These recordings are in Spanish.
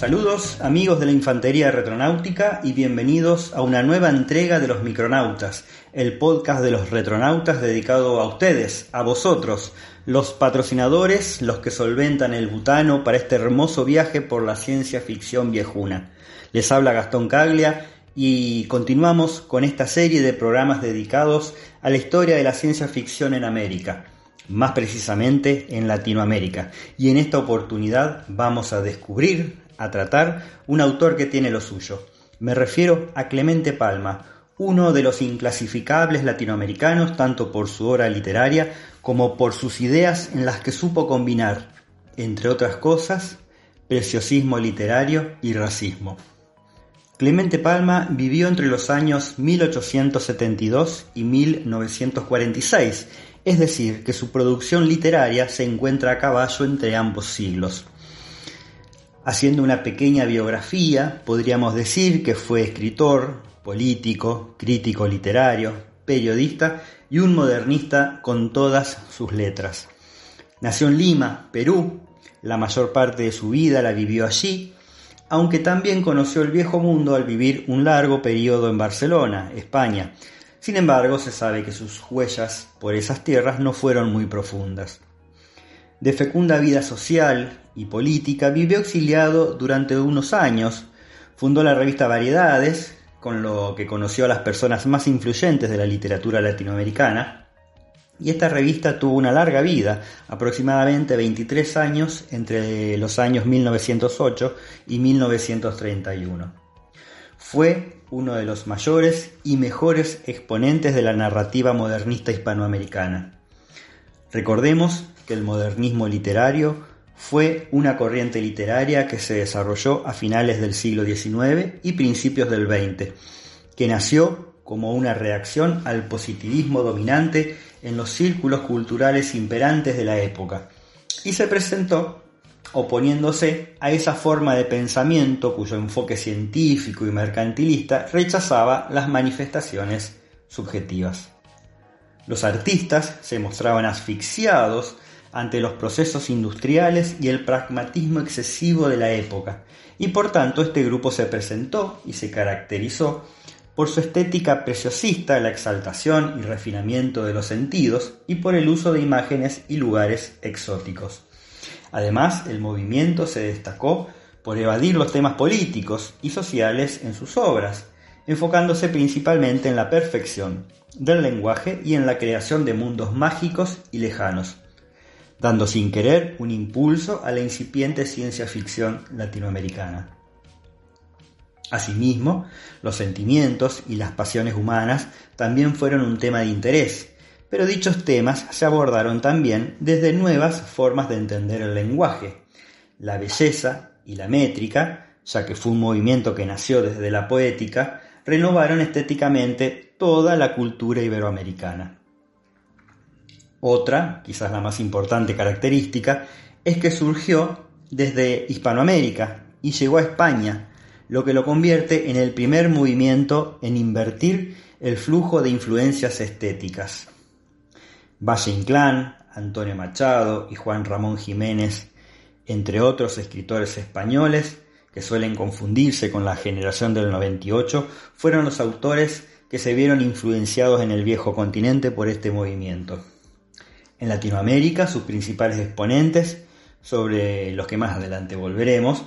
Saludos amigos de la Infantería Retronáutica y bienvenidos a una nueva entrega de los Micronautas, el podcast de los retronautas dedicado a ustedes, a vosotros, los patrocinadores, los que solventan el butano para este hermoso viaje por la ciencia ficción viejuna. Les habla Gastón Caglia y continuamos con esta serie de programas dedicados a la historia de la ciencia ficción en América, más precisamente en Latinoamérica. Y en esta oportunidad vamos a descubrir, a tratar un autor que tiene lo suyo. Me refiero a Clemente Palma, uno de los inclasificables latinoamericanos tanto por su obra literaria como por sus ideas en las que supo combinar, entre otras cosas, preciosismo literario y racismo. Clemente Palma vivió entre los años 1872 y 1946, es decir, que su producción literaria se encuentra a caballo entre ambos siglos. Haciendo una pequeña biografía, podríamos decir que fue escritor, político, crítico literario, periodista y un modernista con todas sus letras. Nació en Lima, Perú, la mayor parte de su vida la vivió allí, aunque también conoció el viejo mundo al vivir un largo periodo en Barcelona, España. Sin embargo, se sabe que sus huellas por esas tierras no fueron muy profundas. De fecunda vida social y política, vivió exiliado durante unos años, fundó la revista Variedades, con lo que conoció a las personas más influyentes de la literatura latinoamericana, y esta revista tuvo una larga vida, aproximadamente 23 años entre los años 1908 y 1931. Fue uno de los mayores y mejores exponentes de la narrativa modernista hispanoamericana. Recordemos que el modernismo literario fue una corriente literaria que se desarrolló a finales del siglo XIX y principios del XX, que nació como una reacción al positivismo dominante en los círculos culturales imperantes de la época, y se presentó oponiéndose a esa forma de pensamiento cuyo enfoque científico y mercantilista rechazaba las manifestaciones subjetivas. Los artistas se mostraban asfixiados ante los procesos industriales y el pragmatismo excesivo de la época, y por tanto este grupo se presentó y se caracterizó por su estética preciosista, la exaltación y refinamiento de los sentidos, y por el uso de imágenes y lugares exóticos. Además, el movimiento se destacó por evadir los temas políticos y sociales en sus obras, enfocándose principalmente en la perfección del lenguaje y en la creación de mundos mágicos y lejanos, dando sin querer un impulso a la incipiente ciencia ficción latinoamericana. Asimismo, los sentimientos y las pasiones humanas también fueron un tema de interés, pero dichos temas se abordaron también desde nuevas formas de entender el lenguaje, la belleza y la métrica, ya que fue un movimiento que nació desde la poética, renovaron estéticamente toda la cultura iberoamericana. Otra, quizás la más importante característica, es que surgió desde Hispanoamérica y llegó a España, lo que lo convierte en el primer movimiento en invertir el flujo de influencias estéticas. Valle Inclán, Antonio Machado y Juan Ramón Jiménez, entre otros escritores españoles que suelen confundirse con la generación del 98, fueron los autores que se vieron influenciados en el viejo continente por este movimiento. En Latinoamérica, sus principales exponentes, sobre los que más adelante volveremos,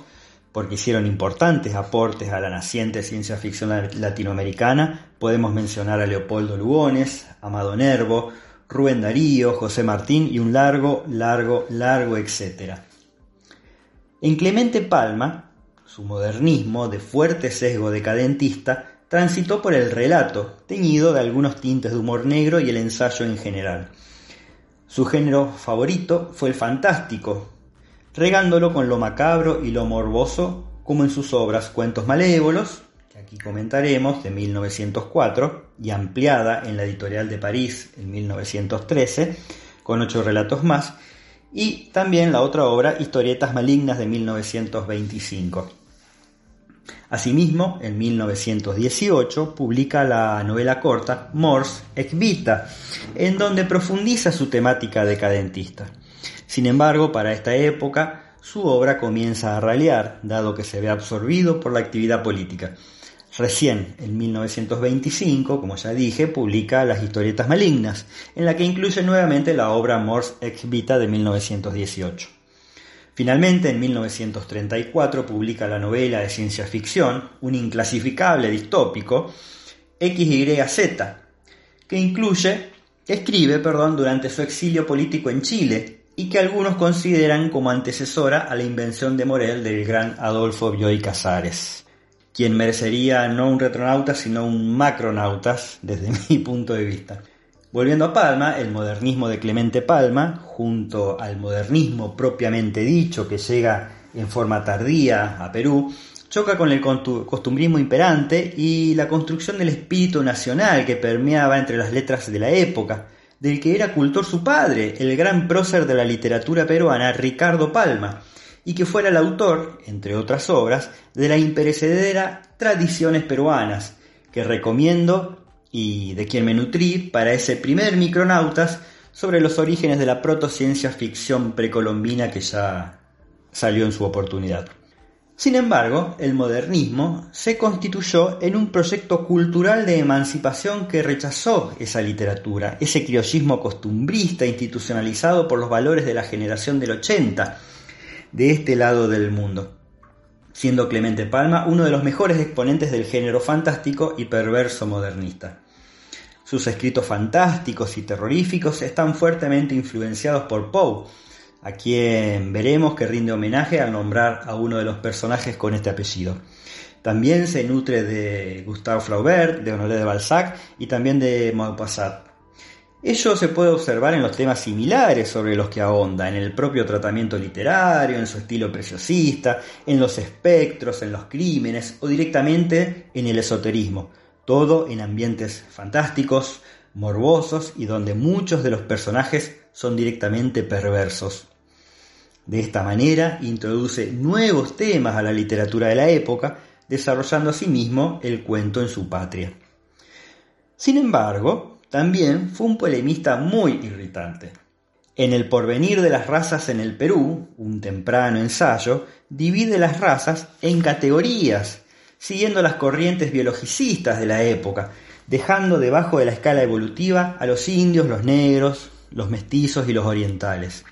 porque hicieron importantes aportes a la naciente ciencia ficción latinoamericana, podemos mencionar a Leopoldo Lugones, Amado Nervo, Rubén Darío, José Martín y un largo, largo, largo, etcétera. En Clemente Palma, su modernismo de fuerte sesgo decadentista transitó por el relato, teñido de algunos tintes de humor negro y el ensayo en general. Su género favorito fue el fantástico, regándolo con lo macabro y lo morboso, como en sus obras Cuentos Malévolos, que aquí comentaremos, de 1904, y ampliada en la editorial de París en 1913, con ocho relatos más, y también la otra obra, Historietas Malignas de 1925. Asimismo, en 1918 publica la novela corta Mors ex Vita, en donde profundiza su temática decadentista. Sin embargo, para esta época, su obra comienza a ralear, dado que se ve absorbido por la actividad política. Recién, en 1925, como ya dije, publica Las historietas malignas, en la que incluye nuevamente la obra Mors ex Vita de 1918. Finalmente, en 1934, publica la novela de ciencia ficción, un inclasificable distópico, XYZ, que incluye, escribe, perdón, durante su exilio político en Chile y que algunos consideran como antecesora a la invención de Morel del gran Adolfo Bioy Casares, quien merecería no un retronauta sino un macronautas desde mi punto de vista. Volviendo a Palma, el modernismo de Clemente Palma, junto al modernismo propiamente dicho que llega en forma tardía a Perú, choca con el costumbrismo imperante y la construcción del espíritu nacional que permeaba entre las letras de la época, del que era cultor su padre, el gran prócer de la literatura peruana, Ricardo Palma, y que fuera el autor, entre otras obras, de la imperecedera Tradiciones Peruanas, que recomiendo y de quien me nutrí para ese primer micronautas sobre los orígenes de la protociencia ficción precolombina que ya salió en su oportunidad. Sin embargo, el modernismo se constituyó en un proyecto cultural de emancipación que rechazó esa literatura, ese criollismo costumbrista institucionalizado por los valores de la generación del 80 de este lado del mundo, siendo Clemente Palma uno de los mejores exponentes del género fantástico y perverso modernista. Sus escritos fantásticos y terroríficos están fuertemente influenciados por Poe, a quien veremos que rinde homenaje al nombrar a uno de los personajes con este apellido. También se nutre de Gustave Flaubert, de Honoré de Balzac y también de Maupassant. Ello se puede observar en los temas similares sobre los que ahonda, en el propio tratamiento literario, en su estilo preciosista, en los espectros, en los crímenes o directamente en el esoterismo, todo en ambientes fantásticos, morbosos y donde muchos de los personajes son directamente perversos. De esta manera introduce nuevos temas a la literatura de la época, desarrollando asimismo el cuento en su patria. Sin embargo, también fue un polemista muy irritante. En El porvenir de las razas en el Perú, un temprano ensayo, divide las razas en categorías, siguiendo las corrientes biologicistas de la época, dejando debajo de la escala evolutiva a los indios, los negros, los mestizos y los orientales.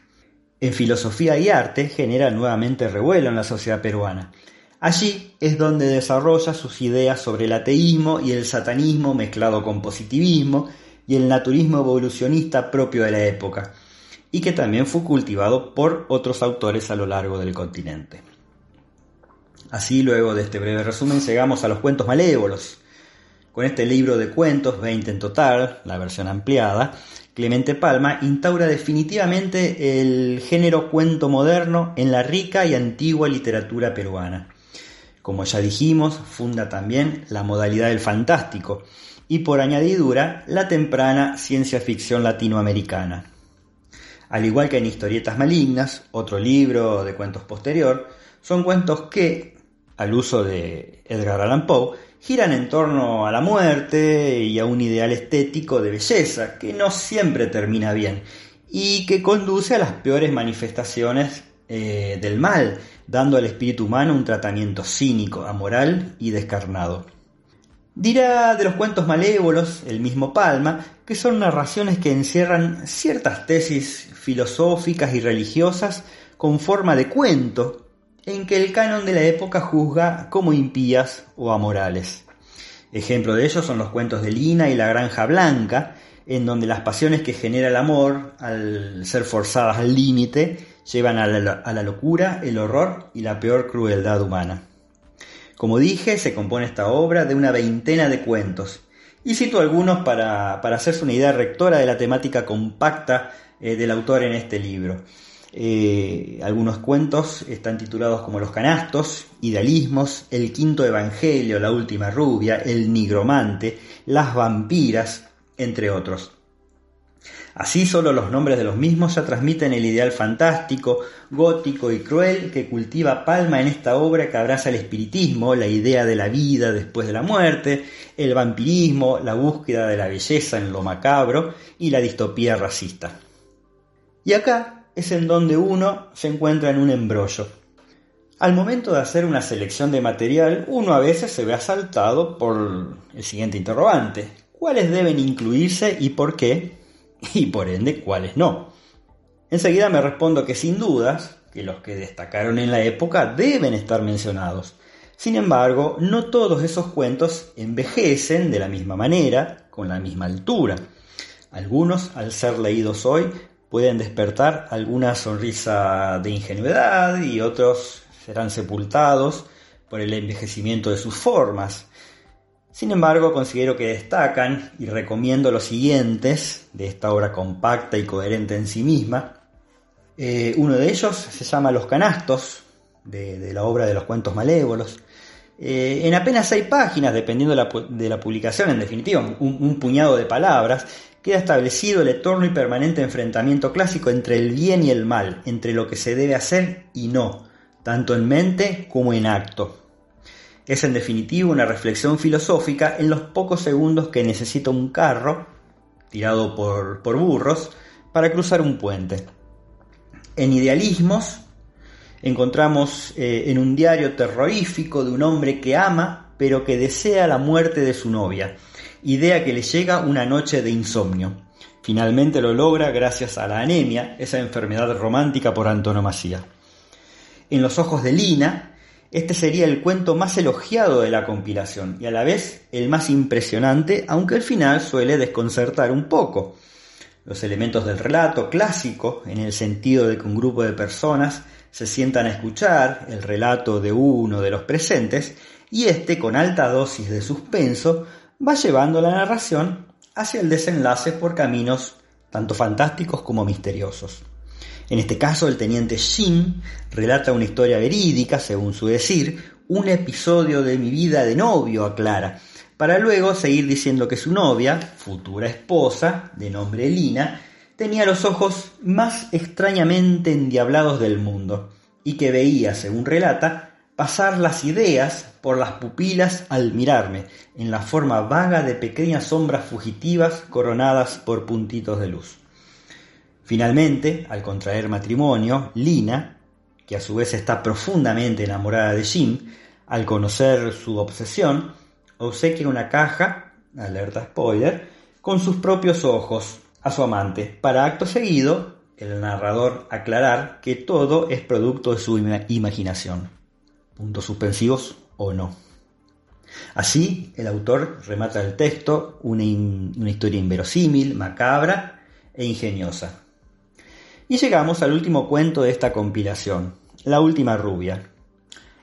En filosofía y arte genera nuevamente revuelo en la sociedad peruana. Allí es donde desarrolla sus ideas sobre el ateísmo y el satanismo mezclado con positivismo y el naturismo evolucionista propio de la época, y que también fue cultivado por otros autores a lo largo del continente. Así, luego de este breve resumen, llegamos a los cuentos malévolos. Con este libro de cuentos, 20 en total, la versión ampliada, Clemente Palma instaura definitivamente el género cuento moderno en la rica y antigua literatura peruana. Como ya dijimos, funda también la modalidad del fantástico y por añadidura la temprana ciencia ficción latinoamericana. Al igual que en Historietas Malignas, otro libro de cuentos posterior, son cuentos que, al uso de Edgar Allan Poe, giran en torno a la muerte y a un ideal estético de belleza que no siempre termina bien y que conduce a las peores manifestaciones eh, del mal, dando al espíritu humano un tratamiento cínico, amoral y descarnado. Dirá de los cuentos malévolos el mismo Palma que son narraciones que encierran ciertas tesis filosóficas y religiosas con forma de cuento en que el canon de la época juzga como impías o amorales. Ejemplo de ello son los cuentos de Lina y la Granja Blanca, en donde las pasiones que genera el amor, al ser forzadas al límite, llevan a la, locura, el horror y la peor crueldad humana. Como dije, se compone esta obra de una veintena de cuentos, y cito algunos para, hacerse una idea rectora de la temática compacta eh, del autor en este libro. Eh, algunos cuentos están titulados como Los canastos, Idealismos, El quinto evangelio, La última rubia, El nigromante, Las vampiras, entre otros. Así solo los nombres de los mismos ya transmiten el ideal fantástico, gótico y cruel que cultiva Palma en esta obra que abraza el espiritismo, la idea de la vida después de la muerte, el vampirismo, la búsqueda de la belleza en lo macabro y la distopía racista. Y acá es en donde uno se encuentra en un embrollo. Al momento de hacer una selección de material, uno a veces se ve asaltado por el siguiente interrogante. ¿Cuáles deben incluirse y por qué? Y por ende, ¿cuáles no? Enseguida me respondo que sin dudas, que los que destacaron en la época deben estar mencionados. Sin embargo, no todos esos cuentos envejecen de la misma manera, con la misma altura. Algunos, al ser leídos hoy, pueden despertar alguna sonrisa de ingenuidad y otros serán sepultados por el envejecimiento de sus formas. Sin embargo, considero que destacan y recomiendo los siguientes de esta obra compacta y coherente en sí misma. Eh, uno de ellos se llama Los canastos, de, la obra de los cuentos malévolos. Eh, en apenas seis páginas, dependiendo de la, publicación, en definitiva, un, puñado de palabras, queda establecido el eterno y permanente enfrentamiento clásico entre el bien y el mal, entre lo que se debe hacer y no, tanto en mente como en acto. Es en definitiva una reflexión filosófica en los pocos segundos que necesita un carro, tirado por, burros, para cruzar un puente. En Idealismos encontramos eh, en un diario terrorífico de un hombre que ama pero que desea la muerte de su novia, idea que le llega una noche de insomnio. Finalmente lo logra gracias a la anemia, esa enfermedad romántica por antonomasía. En los ojos de Lina, este sería el cuento más elogiado de la compilación y a la vez el más impresionante, aunque el final suele desconcertar un poco. Los elementos del relato clásico, en el sentido de que un grupo de personas se sientan a escuchar el relato de uno de los presentes, y este, con alta dosis de suspenso, va llevando la narración hacia el desenlace por caminos tanto fantásticos como misteriosos. En este caso, el teniente Jim relata una historia verídica, según su decir, un episodio de mi vida de novio, aclara, para luego seguir diciendo que su novia, futura esposa, de nombre Lina, tenía los ojos más extrañamente endiablados del mundo, y que veía, según relata, pasar las ideas por las pupilas al mirarme, en la forma vaga de pequeñas sombras fugitivas coronadas por puntitos de luz. Finalmente, al contraer matrimonio, Lina, que a su vez está profundamente enamorada de Jim, al conocer su obsesión, obsequia una caja, alerta spoiler, con sus propios ojos a su amante, para acto seguido el narrador aclarar que todo es producto de su imaginación. Puntos suspensivos o no. Así, el autor remata el texto, una historia inverosímil, macabra e ingeniosa. Y llegamos al último cuento de esta compilación, La última rubia.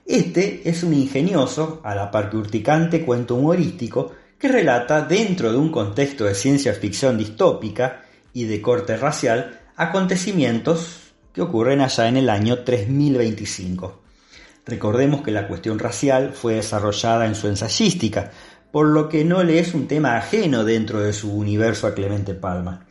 Este es un ingenioso, a la par que urticante cuento humorístico que relata, dentro de un contexto de ciencia ficción distópica y de corte racial, acontecimientos que ocurren allá en el año 3025. Recordemos que la cuestión racial fue desarrollada en su ensayística, por lo que no le es un tema ajeno dentro de su universo a Clemente Palma.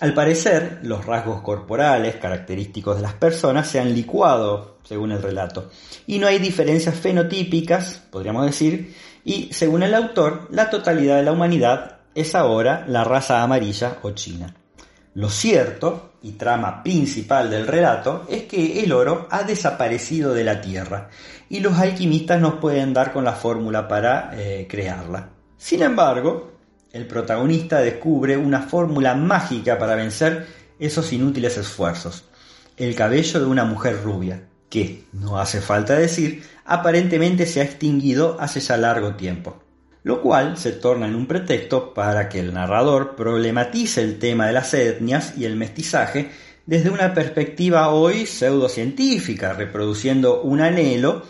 Al parecer, los rasgos corporales característicos de las personas se han licuado, según el relato, y no hay diferencias fenotípicas, podríamos decir, y según el autor, la totalidad de la humanidad es ahora la raza amarilla o china. Lo cierto, y trama principal del relato, es que el oro ha desaparecido de la Tierra, y los alquimistas nos pueden dar con la fórmula para eh, crearla. Sin embargo, el protagonista descubre una fórmula mágica para vencer esos inútiles esfuerzos. El cabello de una mujer rubia, que, no hace falta decir, aparentemente se ha extinguido hace ya largo tiempo. Lo cual se torna en un pretexto para que el narrador problematice el tema de las etnias y el mestizaje desde una perspectiva hoy pseudocientífica, reproduciendo un anhelo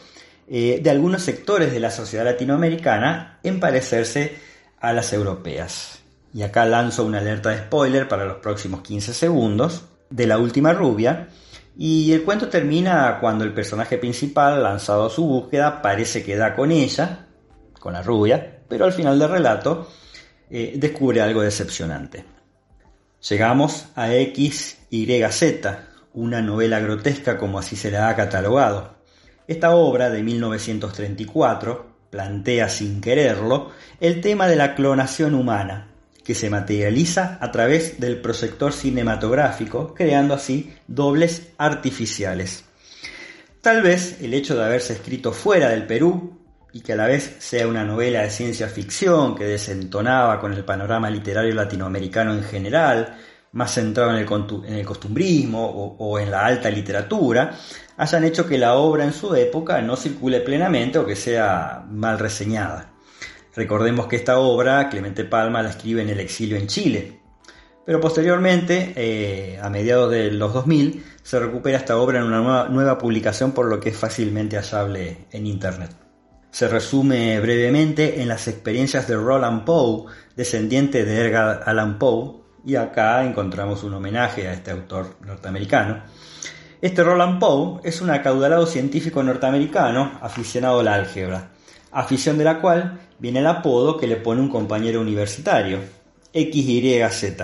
eh, de algunos sectores de la sociedad latinoamericana en parecerse a las europeas. Y acá lanzo una alerta de spoiler para los próximos 15 segundos de la última rubia. Y el cuento termina cuando el personaje principal, lanzado a su búsqueda, parece que da con ella, con la rubia, pero al final del relato eh, descubre algo decepcionante. Llegamos a XYZ, una novela grotesca como así se la ha catalogado. Esta obra de 1934 plantea sin quererlo el tema de la clonación humana, que se materializa a través del proyector cinematográfico, creando así dobles artificiales. Tal vez el hecho de haberse escrito fuera del Perú y que a la vez sea una novela de ciencia ficción que desentonaba con el panorama literario latinoamericano en general, más centrado en el, costumbrismo o, en la alta literatura, hayan hecho que la obra en su época no circule plenamente o que sea mal reseñada. Recordemos que esta obra Clemente Palma la escribe en el exilio en Chile, pero posteriormente, eh, a mediados de los 2000, se recupera esta obra en una nueva publicación por lo que es fácilmente hallable en Internet. Se resume brevemente en las experiencias de Roland Poe, descendiente de Edgar Allan Poe, y acá encontramos un homenaje a este autor norteamericano. Este Roland Poe es un acaudalado científico norteamericano aficionado a la álgebra, afición de la cual viene el apodo que le pone un compañero universitario, XYZ,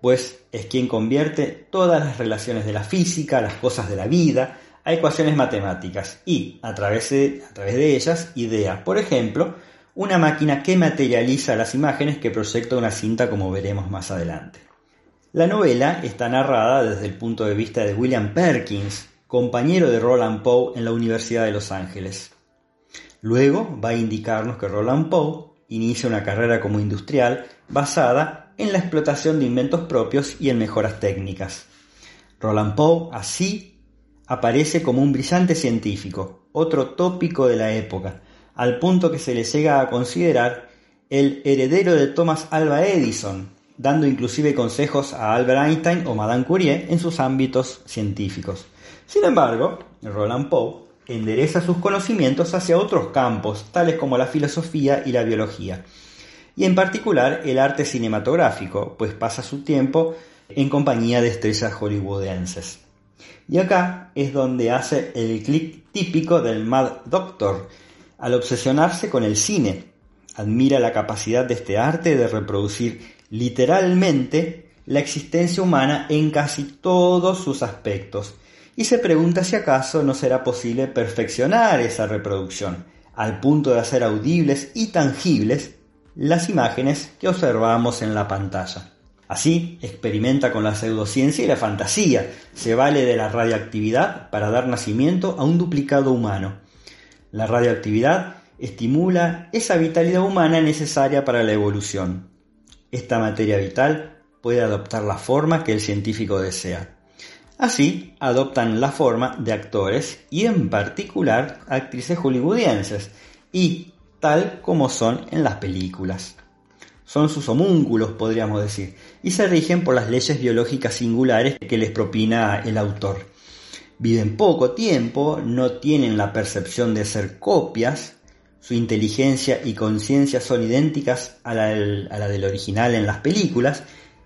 pues es quien convierte todas las relaciones de la física, las cosas de la vida, a ecuaciones matemáticas y, a través de, a través de ellas, idea, por ejemplo, una máquina que materializa las imágenes que proyecta una cinta como veremos más adelante. La novela está narrada desde el punto de vista de William Perkins, compañero de Roland Poe en la Universidad de Los Ángeles. Luego va a indicarnos que Roland Poe inicia una carrera como industrial basada en la explotación de inventos propios y en mejoras técnicas. Roland Poe así aparece como un brillante científico, otro tópico de la época, al punto que se le llega a considerar el heredero de Thomas Alva Edison, dando inclusive consejos a Albert Einstein o Madame Curie en sus ámbitos científicos. Sin embargo, Roland Poe endereza sus conocimientos hacia otros campos, tales como la filosofía y la biología, y en particular el arte cinematográfico, pues pasa su tiempo en compañía de estrellas hollywoodenses. Y acá es donde hace el clic típico del Mad Doctor, al obsesionarse con el cine. Admira la capacidad de este arte de reproducir literalmente la existencia humana en casi todos sus aspectos y se pregunta si acaso no será posible perfeccionar esa reproducción al punto de hacer audibles y tangibles las imágenes que observamos en la pantalla. Así, experimenta con la pseudociencia y la fantasía, se vale de la radioactividad para dar nacimiento a un duplicado humano, la radioactividad estimula esa vitalidad humana necesaria para la evolución. Esta materia vital puede adoptar la forma que el científico desea. Así, adoptan la forma de actores y en particular actrices hollywoodienses y tal como son en las películas. Son sus homúnculos, podríamos decir, y se rigen por las leyes biológicas singulares que les propina el autor viven poco tiempo, no tienen la percepción de ser copias, su inteligencia y conciencia son idénticas a la, del, original en las películas,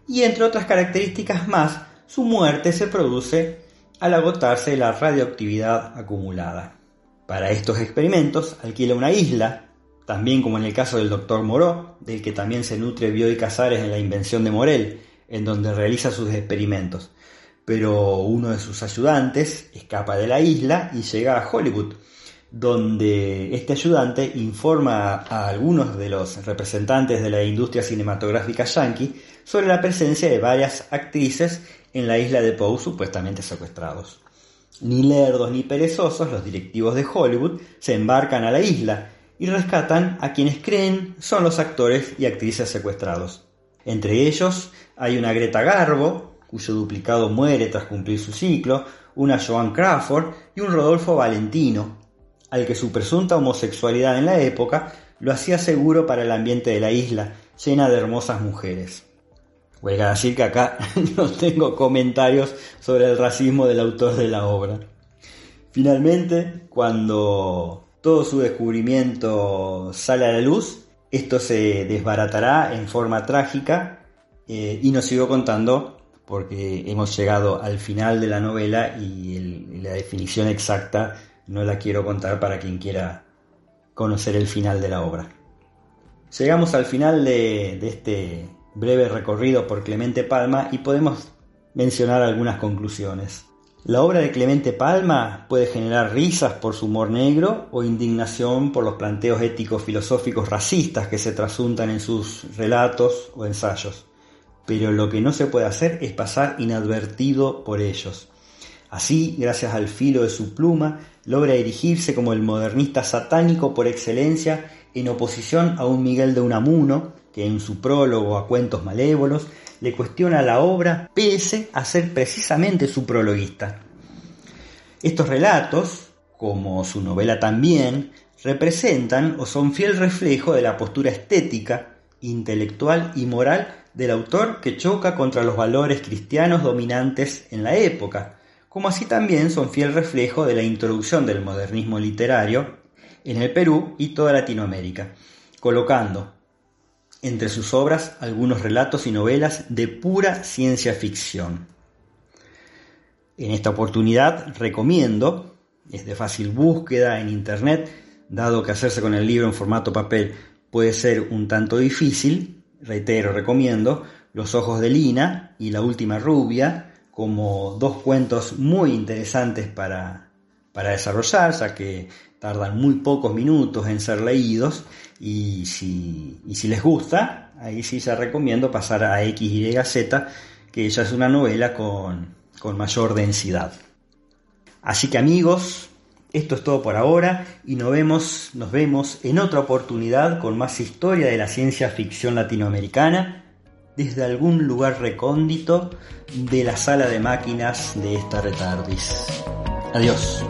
y entre otras características más, su muerte se produce al agotarse la radioactividad acumulada. Para estos experimentos alquila una isla, también como en el caso del Dr. Moreau, del que también se nutre Bioy Casares en la invención de Morel, en donde realiza sus experimentos pero uno de sus ayudantes escapa de la isla y llega a Hollywood, donde este ayudante informa a algunos de los representantes de la industria cinematográfica yankee sobre la presencia de varias actrices en la isla de Poe supuestamente secuestrados. Ni lerdos ni perezosos, los directivos de Hollywood se embarcan a la isla y rescatan a quienes creen son los actores y actrices secuestrados. Entre ellos hay una Greta Garbo, cuyo duplicado muere tras cumplir su ciclo, una Joan Crawford y un Rodolfo Valentino, al que su presunta homosexualidad en la época lo hacía seguro para el ambiente de la isla, llena de hermosas mujeres. Huelga decir que acá no tengo comentarios sobre el racismo del autor de la obra. Finalmente, cuando todo su descubrimiento sale a la luz, esto se desbaratará en forma trágica eh, y nos sigo contando porque hemos llegado al final de la novela y la definición exacta no la quiero contar para quien quiera conocer el final de la obra. Llegamos al final de, de este breve recorrido por Clemente Palma y podemos mencionar algunas conclusiones. La obra de Clemente Palma puede generar risas por su humor negro o indignación por los planteos éticos filosóficos racistas que se trasuntan en sus relatos o ensayos. Pero lo que no se puede hacer es pasar inadvertido por ellos. Así, gracias al filo de su pluma, logra erigirse como el modernista satánico por excelencia en oposición a un Miguel de Unamuno, que en su prólogo a Cuentos Malévolos le cuestiona la obra pese a ser precisamente su prologuista. Estos relatos, como su novela también, representan o son fiel reflejo de la postura estética, intelectual y moral del autor que choca contra los valores cristianos dominantes en la época, como así también son fiel reflejo de la introducción del modernismo literario en el Perú y toda Latinoamérica, colocando entre sus obras algunos relatos y novelas de pura ciencia ficción. En esta oportunidad recomiendo, es de fácil búsqueda en internet, dado que hacerse con el libro en formato papel puede ser un tanto difícil, reitero, recomiendo Los ojos de Lina y La última rubia como dos cuentos muy interesantes para, para desarrollar, ya que tardan muy pocos minutos en ser leídos y si, si les gusta, ahí sí se recomiendo pasar a XYZ, que ya es una novela con, con mayor densidad. Así que amigos, esto es todo por ahora y nos vemos, nos vemos en otra oportunidad con más historia de la ciencia ficción latinoamericana desde algún lugar recóndito de la sala de máquinas de esta retardis. Adiós.